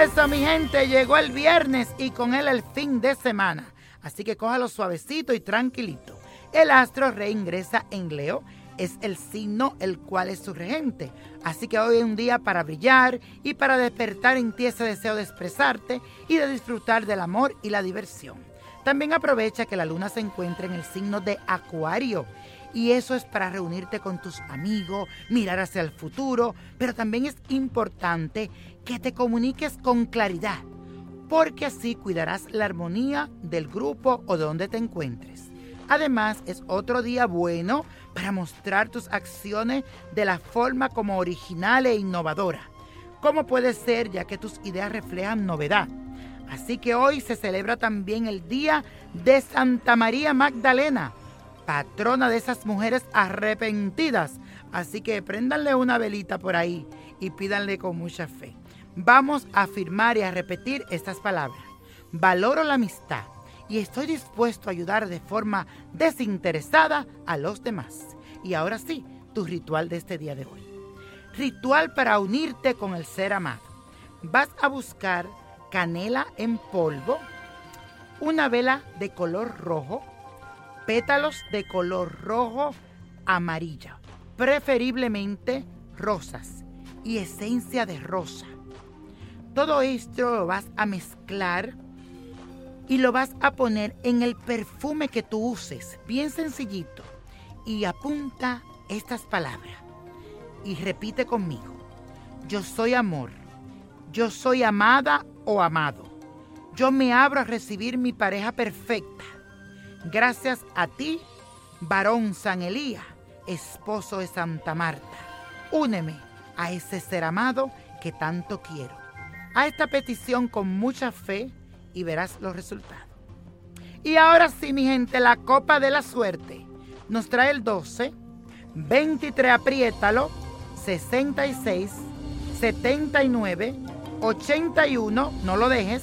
Eso, mi gente, llegó el viernes y con él el fin de semana. Así que cójalo suavecito y tranquilito. El astro reingresa en Leo es el signo el cual es su regente. Así que hoy es un día para brillar y para despertar en ti ese deseo de expresarte y de disfrutar del amor y la diversión. También aprovecha que la luna se encuentra en el signo de Acuario. Y eso es para reunirte con tus amigos, mirar hacia el futuro, pero también es importante que te comuniques con claridad, porque así cuidarás la armonía del grupo o de donde te encuentres. Además, es otro día bueno para mostrar tus acciones de la forma como original e innovadora. ¿Cómo puede ser ya que tus ideas reflejan novedad? Así que hoy se celebra también el Día de Santa María Magdalena, patrona de esas mujeres arrepentidas. Así que préndanle una velita por ahí y pídanle con mucha fe. Vamos a afirmar y a repetir estas palabras. Valoro la amistad y estoy dispuesto a ayudar de forma desinteresada a los demás. Y ahora sí, tu ritual de este día de hoy. Ritual para unirte con el ser amado. Vas a buscar canela en polvo, una vela de color rojo, pétalos de color rojo amarilla, preferiblemente rosas y esencia de rosa. Todo esto lo vas a mezclar y lo vas a poner en el perfume que tú uses, bien sencillito. Y apunta estas palabras y repite conmigo. Yo soy amor. Yo soy amada o amado. Yo me abro a recibir mi pareja perfecta. Gracias a ti, varón San Elías, esposo de Santa Marta. Úneme a ese ser amado que tanto quiero. A esta petición con mucha fe y verás los resultados. Y ahora sí, mi gente, la copa de la suerte nos trae el 12, 23, apriétalo, 66, 79, 81, no lo dejes,